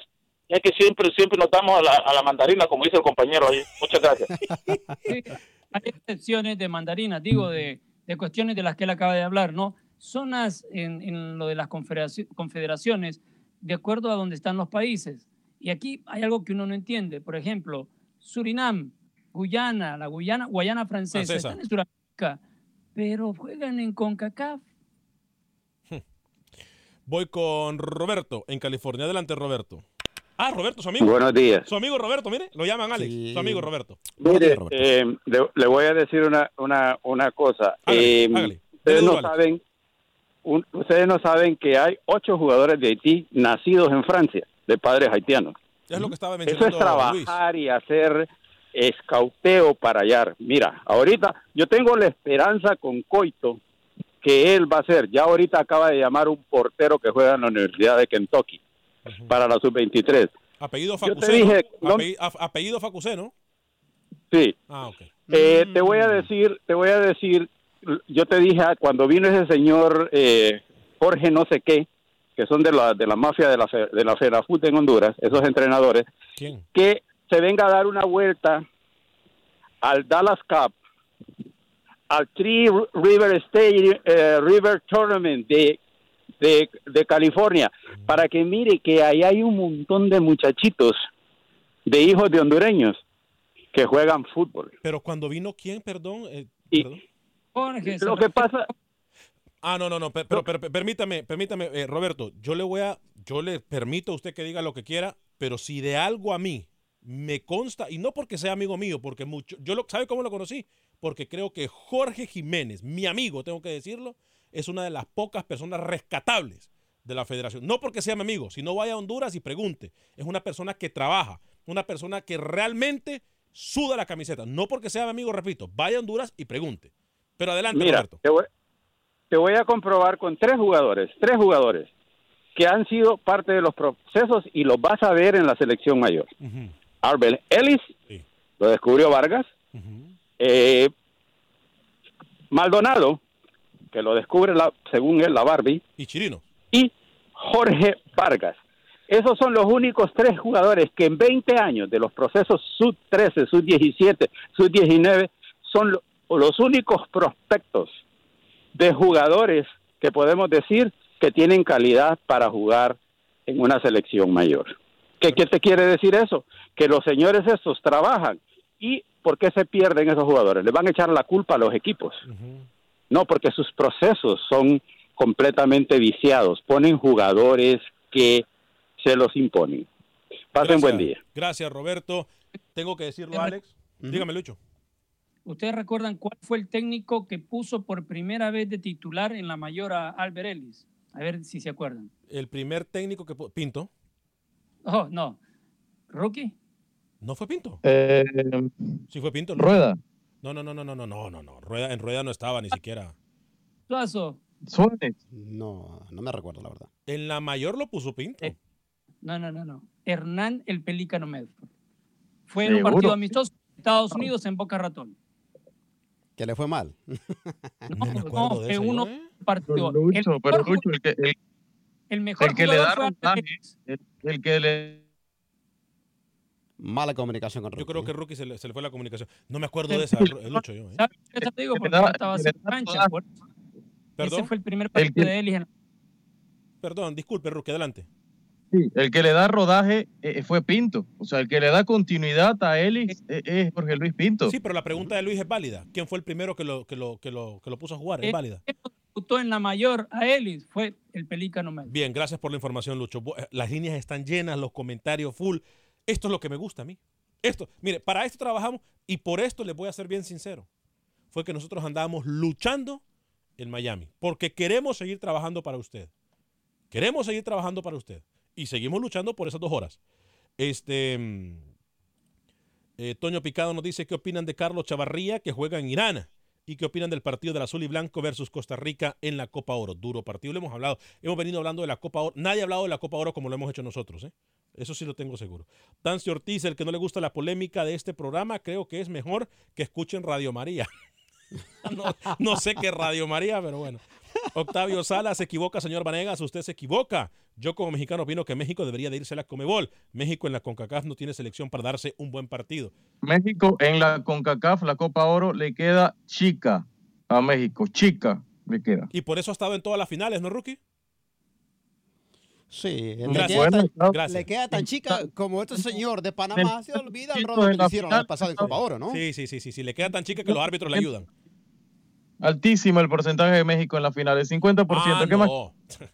ya que siempre, siempre nos a la, mandarina, como dice el compañero ahí. Muchas gracias. Hay excepciones de mandarinas, digo, de, de cuestiones de las que él acaba de hablar, ¿no? Zonas en, en lo de las confederaci- confederaciones, de acuerdo a donde están los países. Y aquí hay algo que uno no entiende. Por ejemplo, Surinam, Guyana, la Guyana, Guayana francesa, Francesa. están en Sudamérica, pero juegan en CONCACAF. Voy con Roberto en California. Adelante, Roberto. Ah, Roberto, su amigo. Buenos días. Su amigo Roberto, mire, lo llaman Alex. Su amigo Roberto. Mire, eh, le, le voy a decir una, una, una cosa. Hágale, Eh, hágale. Ustedes no saben, un- ustedes no saben que hay ocho jugadores de Haití nacidos en Francia, de padres haitianos. Es lo que estaba Eso es trabajar y hacer escauteo para hallar. Mira, ahorita yo tengo la esperanza con Coito que él va a ser. Ya ahorita acaba de llamar un portero que juega en la Universidad de Kentucky para la sub-23. Apellido Facusé. dije, ¿no? Sí. Ah. Eh, te voy a decir, te voy a decir, yo te dije ah, cuando vino ese señor eh, Jorge no sé qué, que son de la de la mafia de la fe- de la FEDAFUT en Honduras, esos entrenadores, ¿Quién? que se venga a dar una vuelta al Dallas Cup, al Three River State eh, River Tournament de, de, de California, para que mire que ahí hay un montón de muchachitos, de hijos de hondureños, que juegan fútbol. Pero cuando vino, ¿quién? Perdón. eh, Y- perdón. Jorge, Lo que pasa, Ah, no, no, no, per- pero, pero, pero permítame, permítame, eh, Roberto, yo le voy a, yo le permito a usted que diga lo que quiera, pero si de algo a mí me consta, y no porque sea amigo mío, porque mucho, yo lo, ¿sabe cómo lo conocí? Porque creo que Jorge Jiménez, mi amigo, tengo que decirlo, es una de las pocas personas rescatables de la federación. No porque sea mi amigo, sino vaya a Honduras y pregunte. Es una persona que trabaja, una persona que realmente suda la camiseta. No porque sea mi amigo, repito, vaya a Honduras y pregunte. Pero adelante, mira, Roberto. te voy, te voy a comprobar con tres jugadores, tres jugadores que han sido parte de los procesos y los vas a ver en la selección mayor. Arbel Ellis, lo descubrió Vargas. Eh, Maldonado, que lo descubre, la, según él, la Barbie. Y Chirino. Y Jorge Vargas. Esos son los únicos tres jugadores que en 20 años de los procesos sub-13, sub-17, sub-19 son lo- los únicos prospectos de jugadores que podemos decir que tienen calidad para jugar en una selección mayor. ¿Qué, qué te quiere decir eso? Que los señores estos trabajan. ¿Y por qué se pierden esos jugadores? Le van a echar la culpa a los equipos. No, porque sus procesos son completamente viciados. Ponen jugadores que se los imponen. Pasen buen día. Gracias, Roberto. Tengo que decirlo, Alex. Dígame, Lucho. ¿Ustedes recuerdan cuál fue el técnico que puso por primera vez de titular en la mayor a Albert Ellis? A ver si se acuerdan. El primer técnico que... pu- Pinto. Oh, no. ¿Rookie? ¿No fue Pinto? Eh, Sí fue Pinto. ¿no? Rueda. No, no, no, no, no, no, no, no, no. Rueda, en Rueda no estaba ni siquiera. Suazo. No, no me recuerdo, la verdad. En la mayor lo puso Pinto. Eh, No, no, no, no. Hernán el Pelícano Medford. Fue en un partido amistoso en Estados Unidos en Boca Ratón. Que le fue mal. No, no, fue uno partido. Lucho, el, pero mejor Lucho, el que, el, el mejor el que le jugador da fue rodaje, el, el que le Mala comunicación con Yo Rookie. creo que Rookie se le, se le fue la comunicación. No me acuerdo de esa, Lucho. Yo, ¿eh? ¿Sabes? Eso te digo porque no estaba haciendo cancha. por-. Ese fue el primer partido de Ellis. en- Perdón, disculpe, Rookie, adelante. Sí, el que le da rodaje eh, fue Pinto. O sea, el que le da continuidad a Ellis eh, es Jorge Luis Pinto. Sí, pero la pregunta de Luis es válida. ¿Quién fue el primero que lo, que lo, que lo, que lo puso a jugar? Es Eh, válida. el que en la mayor a Ellis fue el Pelícano Mel. Bien, gracias por la información, Lucho. Eh, Las líneas están llenas, los comentarios full. Esto es lo que me gusta a mí. Esto, mire, para esto trabajamos y por esto les voy a ser bien sincero. Fue que nosotros andábamos luchando en Miami porque queremos seguir trabajando para usted. Queremos seguir trabajando para usted y seguimos luchando por esas dos horas. Este mm, eh, Toño Picado nos dice qué opinan de Carlos Chavarría que juega en Irán y qué opinan del partido del azul y blanco versus Costa Rica en la Copa Oro. Duro partido, lo hemos hablado. Hemos venido hablando de la Copa Oro. Nadie ha hablado de la Copa Oro como lo hemos hecho nosotros. ¿eh? Eso sí lo tengo seguro. Tancio Ortiz, el que no le gusta la polémica de este programa, creo que es mejor que escuchen Radio María. no, no sé qué Radio María, pero bueno. Octavio Sala se equivoca, señor Vanegas, usted se equivoca. Yo como mexicano opino que México debería de irse a la Comebol. México en la CONCACAF no tiene selección para darse un buen partido. México en la CONCACAF, la Copa Oro, le queda chica a México. Chica le queda. Y por eso ha estado en todas las finales, ¿no, Rookie? Sí, le Gracias. queda, tan, Gracias. le queda tan chica como este señor de Panamá. Se olvida el de que le hicieron el pasado en Copa Oro, ¿no? Sí, sí, sí, sí, sí. Le queda tan chica que los árbitros le ayudan. Altísimo el porcentaje de México en la final, el 50%. Ah, ¿Qué más?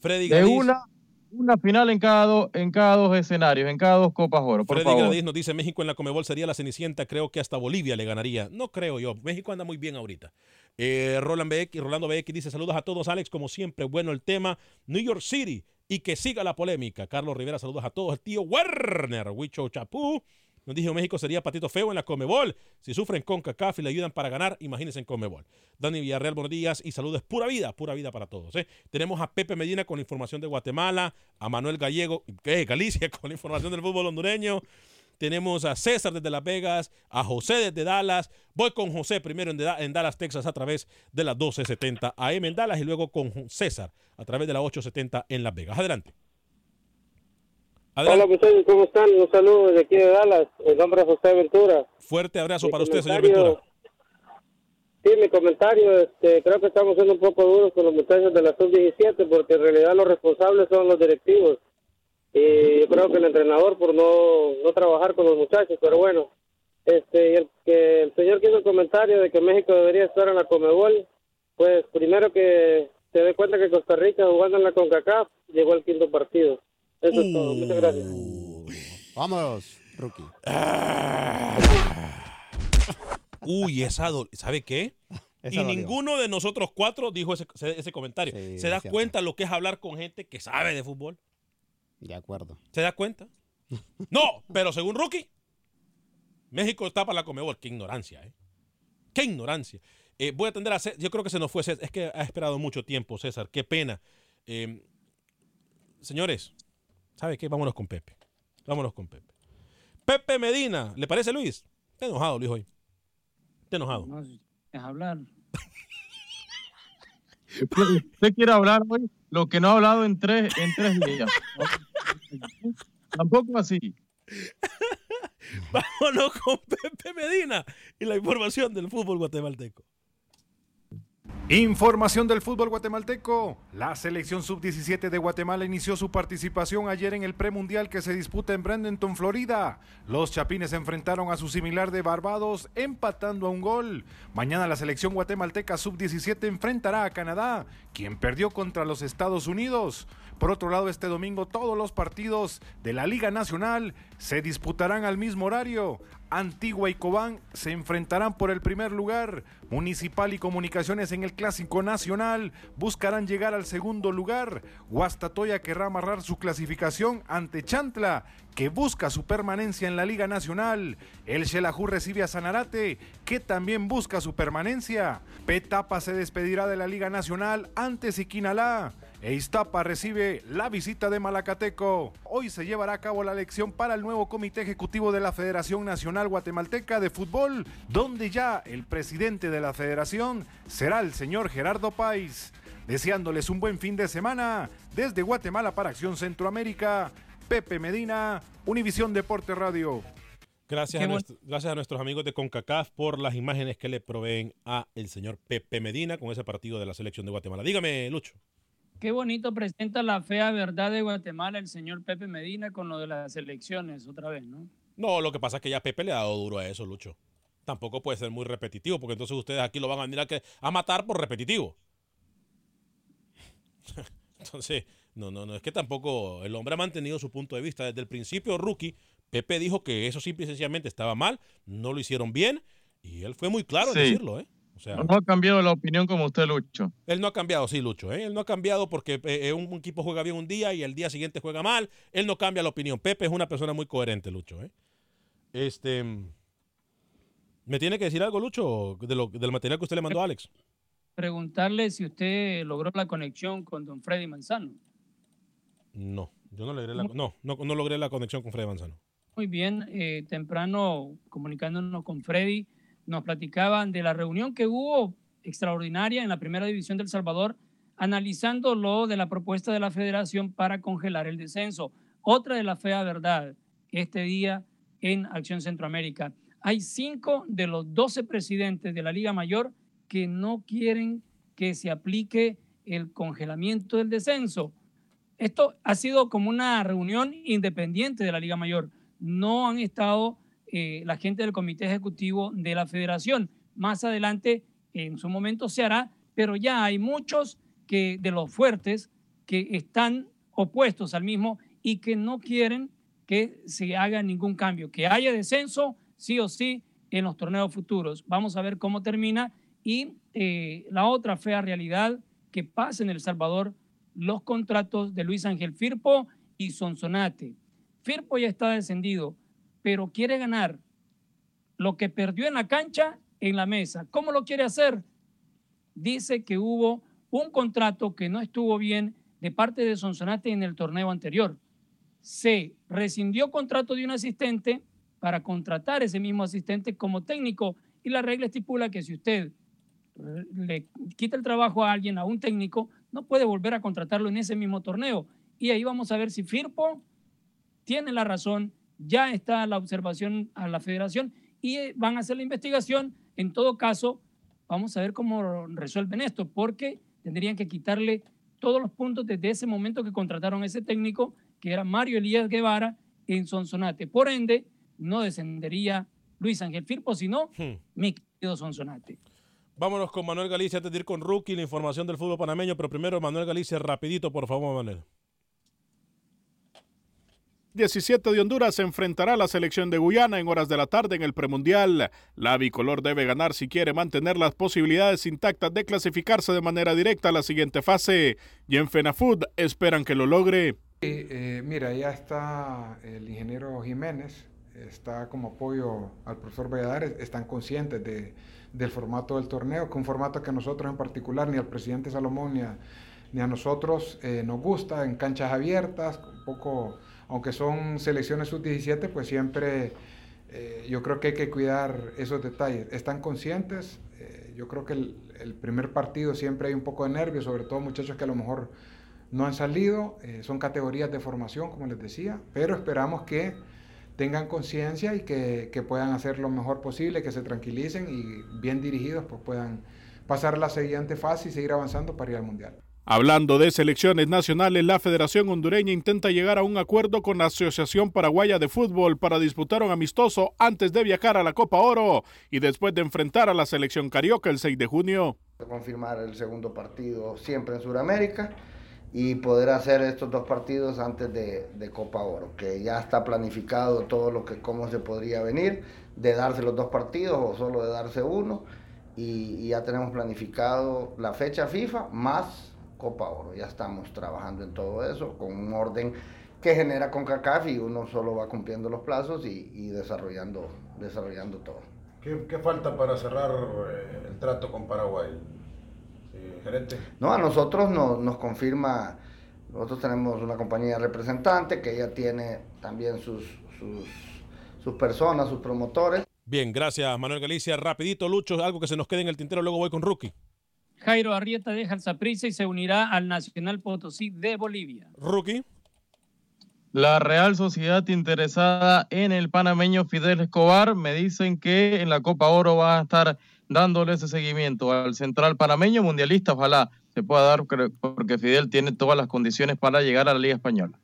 Freddy De una, una final en cada, dos, en cada dos escenarios, en cada dos Copas Oro, por Freddy favor. Gradis nos dice México en la Comebol sería la cenicienta. Creo que hasta Bolivia le ganaría. No creo yo. México anda muy bien ahorita. Eh, Roland BX, Rolando BX dice saludos a todos, Alex. Como siempre, bueno el tema. New York City y que siga la polémica. Carlos Rivera, saludos a todos. El tío Werner, Huicho Chapú. Nos dijo México sería patito feo en la Comebol. Si sufren con CACAF y le ayudan para ganar, imagínense en Comebol. Dani Villarreal, buenos días y saludos. Pura vida, pura vida para todos. ¿eh? Tenemos a Pepe Medina con la información de Guatemala, a Manuel Gallego, que es Galicia, con la información del fútbol hondureño. Tenemos a César desde Las Vegas, a José desde Dallas. Voy con José primero en, Da- en Dallas, Texas, a través de las 1270 AM en Dallas y luego con César a través de la 870 en Las Vegas. Adelante. Hola muchachos, ¿cómo están? Un saludo de aquí de Dallas. El nombre es José Ventura. Fuerte abrazo Mi para usted, señor Ventura. Sí, mi comentario, este, creo que estamos siendo un poco duros con los muchachos de la sub-17 porque en realidad los responsables son los directivos. Y yo creo que el entrenador por no, no trabajar con los muchachos, pero bueno, este, el, que el señor que hizo el comentario de que México debería estar en la Comebol, pues primero que se dé cuenta que Costa Rica jugando en la CONCACAF llegó al quinto partido. Eso es todo. Muchas gracias. Vamos, Rookie. Uy, esa do- ¿sabe qué? Esa y dolió. ninguno de nosotros cuatro dijo ese, ese- ese comentario. Sí, ¿Se da cierto. cuenta lo que es hablar con gente que sabe de fútbol? De acuerdo. ¿Se da cuenta? No, pero según Rookie, México está para la Comebol. Qué ignorancia, ¿eh? Qué ignorancia. Eh, voy a atender a César. Yo creo que se nos fue César. Es que ha esperado mucho tiempo, César. Qué pena. Eh, señores, ¿sabe qué? Vámonos con Pepe. Vámonos con Pepe. Pepe Medina. ¿Le parece, Luis? Está enojado, Luis, hoy. Está enojado. No, quieres hablar. Usted quiere hablar hoy lo que no ha hablado en tres, en tres días. Tampoco así. Vámonos con Pepe Medina y la información del fútbol guatemalteco. Información del fútbol guatemalteco. La selección sub-17 de Guatemala inició su participación ayer en el premundial que se disputa en Bradenton, Florida. Los chapines enfrentaron a su similar de Barbados, empatando a un gol. Mañana la selección guatemalteca sub-17 enfrentará a Canadá, quien perdió contra los Estados Unidos. Por otro lado, este domingo todos los partidos de la Liga Nacional se disputarán al mismo horario. Antigua y Cobán se enfrentarán por el primer lugar. Municipal y Comunicaciones en el Clásico Nacional buscarán llegar al segundo lugar. Guastatoya querrá amarrar su clasificación ante Chantla, que busca su permanencia en la Liga Nacional. El Xelajú recibe a Sanarate, que también busca su permanencia. Petapa se despedirá de la Liga Nacional ante Siquinalá. E Iztapa recibe la visita de Malacateco. Hoy se llevará a cabo la elección para el nuevo comité ejecutivo de la Federación Nacional Guatemalteca de Fútbol, donde ya el presidente de la federación será el señor Gerardo Pais. Deseándoles un buen fin de semana desde Guatemala para Acción Centroamérica. Pepe Medina, Univisión Deporte Radio. Gracias a, nuestro- gracias a nuestros amigos de CONCACAF por las imágenes que le proveen a el señor Pepe Medina con ese partido de la selección de Guatemala. Dígame, Lucho. Qué bonito presenta la fea verdad de Guatemala el señor Pepe Medina con lo de las elecciones otra vez, ¿no? No, lo que pasa es que ya Pepe le ha dado duro a eso, Lucho. Tampoco puede ser muy repetitivo, porque entonces ustedes aquí lo van a venir a, que- a matar por repetitivo. Entonces, no, no, no, es que tampoco el hombre ha mantenido su punto de vista. Desde el principio, Rookie, Pepe dijo que eso simple y sencillamente estaba mal, no lo hicieron bien, y él fue muy claro Sí. en decirlo, ¿eh? O sea, No ha cambiado la opinión como usted, Lucho. él no ha cambiado, sí, Lucho. ¿eh? Él no ha cambiado porque eh, un equipo juega bien un día y el día siguiente juega mal. Él no cambia la opinión. Pepe es una persona muy coherente, Lucho. ¿eh? Este, ¿Me tiene que decir algo, Lucho, de lo- del material que usted le mandó a Alex? Preguntarle si usted logró la conexión con don Freddy Manzano. No, yo no logré la, no, no, no logré la conexión con Freddy Manzano. Muy bien, eh, temprano comunicándonos con Freddy, nos platicaban de la reunión que hubo extraordinaria en la primera división del Salvador, analizando lo de la propuesta de la federación para congelar el descenso. Otra de la fea verdad, este día en Acción Centroamérica. Hay cinco de los 12 presidentes de la Liga Mayor que no quieren que se aplique el congelamiento del descenso. Esto ha sido como una reunión independiente de la Liga Mayor. No han estado eh, la gente del comité ejecutivo de la federación. Más adelante, en su momento se hará, pero ya hay muchos que, de los fuertes que están opuestos al mismo y que no quieren que se haga ningún cambio, que haya descenso sí o sí en los torneos futuros. Vamos a ver cómo termina. Y eh, la otra fea realidad que pasa en El Salvador, los contratos de Luis Ángel Firpo y Sonsonate. Firpo ya está descendido, pero quiere ganar lo que perdió en la cancha en la mesa. ¿Cómo lo quiere hacer? Dice que hubo un contrato que no estuvo bien de parte de Sonsonate en el torneo anterior. Se rescindió contrato de un asistente para contratar ese mismo asistente como técnico y la regla estipula que si usted le quita el trabajo a alguien, a un técnico, no puede volver a contratarlo en ese mismo torneo. Y ahí vamos a ver si Firpo tiene la razón, ya está la observación a la federación y eh, van a hacer la investigación. En todo caso, vamos a ver cómo resuelven esto, porque tendrían que quitarle todos los puntos desde ese momento que contrataron a ese técnico, que era Mario Elías Guevara, en Sonsonate. Por ende, no descendería Luis Ángel Firpo, sino mi querido Sonsonate. Vámonos con Manuel Galicia antes de ir con Rookie, la información del fútbol panameño, pero primero Manuel Galicia, rapidito, por favor, Manuel. 17 de Honduras se enfrentará a la selección de Guyana en horas de la tarde en el premundial. La bicolor debe ganar si quiere mantener las posibilidades intactas de clasificarse de manera directa a la siguiente fase. Y en FENAFUD esperan que lo logre. Eh, mira, ya está el ingeniero Jiménez, está como apoyo al profesor Valladares, están conscientes de, del formato del torneo, que un formato que nosotros en particular, ni al presidente Salomón ni a, ni a nosotros eh, nos gusta, en canchas abiertas, un poco, aunque son selecciones sub-17, pues siempre eh, yo creo que hay que cuidar esos detalles. Están conscientes, eh, yo creo que el, primer partido siempre hay un poco de nervios, sobre todo muchachos que a lo mejor no han salido, eh, son categorías de formación, como les decía, pero esperamos que tengan conciencia y que, que, puedan hacer lo mejor posible, que se tranquilicen y bien dirigidos pues puedan pasar la siguiente fase y seguir avanzando para ir al Mundial. Hablando de selecciones nacionales, la Federación Hondureña intenta llegar a un acuerdo con la Asociación Paraguaya de Fútbol para disputar un amistoso antes de viajar a la Copa Oro y después de enfrentar a la selección carioca el 6 de junio. Confirmar el segundo partido siempre en Sudamérica y poder hacer estos dos partidos antes de, de, Copa Oro, que ya está planificado todo lo que cómo se podría venir, de darse los dos partidos o solo de darse uno, y, y ya tenemos planificado la fecha FIFA más Copa Oro, ya estamos trabajando en todo eso, con un orden que genera con CACAF y uno solo va cumpliendo los plazos y, y desarrollando, desarrollando todo. ¿Qué, ¿Qué, falta para cerrar eh, el trato con Paraguay? gerente? No, a nosotros no, nos confirma, nosotros tenemos una compañía representante que ella tiene también sus, sus, sus personas, sus promotores. Bien, gracias Manuel Galicia. Rapidito, Lucho, algo que se nos quede en el tintero, luego voy con Rookie. Jairo Arrieta deja el Saprissa y se unirá al Nacional Potosí de Bolivia. Rookie. la Real Sociedad interesada en el panameño Fidel Escobar. Me dicen que en la Copa Oro va a estar dándole ese seguimiento al central panameño mundialista. Ojalá se pueda dar porque Fidel tiene todas las condiciones para llegar a la Liga Española.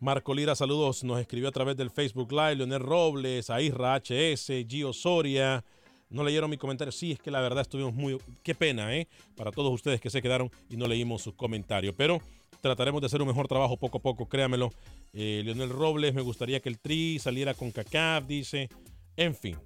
Marco Lira, saludos. Nos escribió a través del Facebook Live. Leonel Robles, Aisra HS, Gio Soria. No leyeron mi comentario. Sí, es que la verdad estuvimos muy. Qué pena, ¿eh? Para todos ustedes que se quedaron y no leímos sus comentarios. Pero trataremos de hacer un mejor trabajo poco a poco, créamelo. Eh, Leonel Robles, me gustaría que el Tri saliera con CACAF, dice. En fin.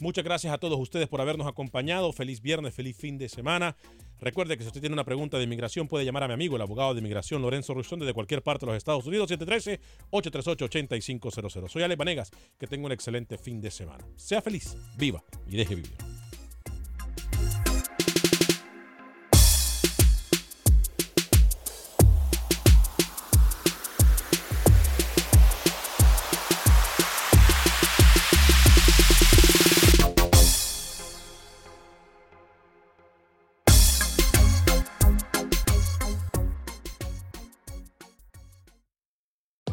Muchas gracias a todos ustedes por habernos acompañado. Feliz viernes, feliz fin de semana. Recuerde que si usted tiene una pregunta de inmigración puede llamar a mi amigo, el abogado de inmigración Lorenzo Ruizón desde cualquier parte de los Estados Unidos, 713-838-8500. Soy Ale Vanegas, que tenga un excelente fin de semana. Sea feliz, viva y deje vivir.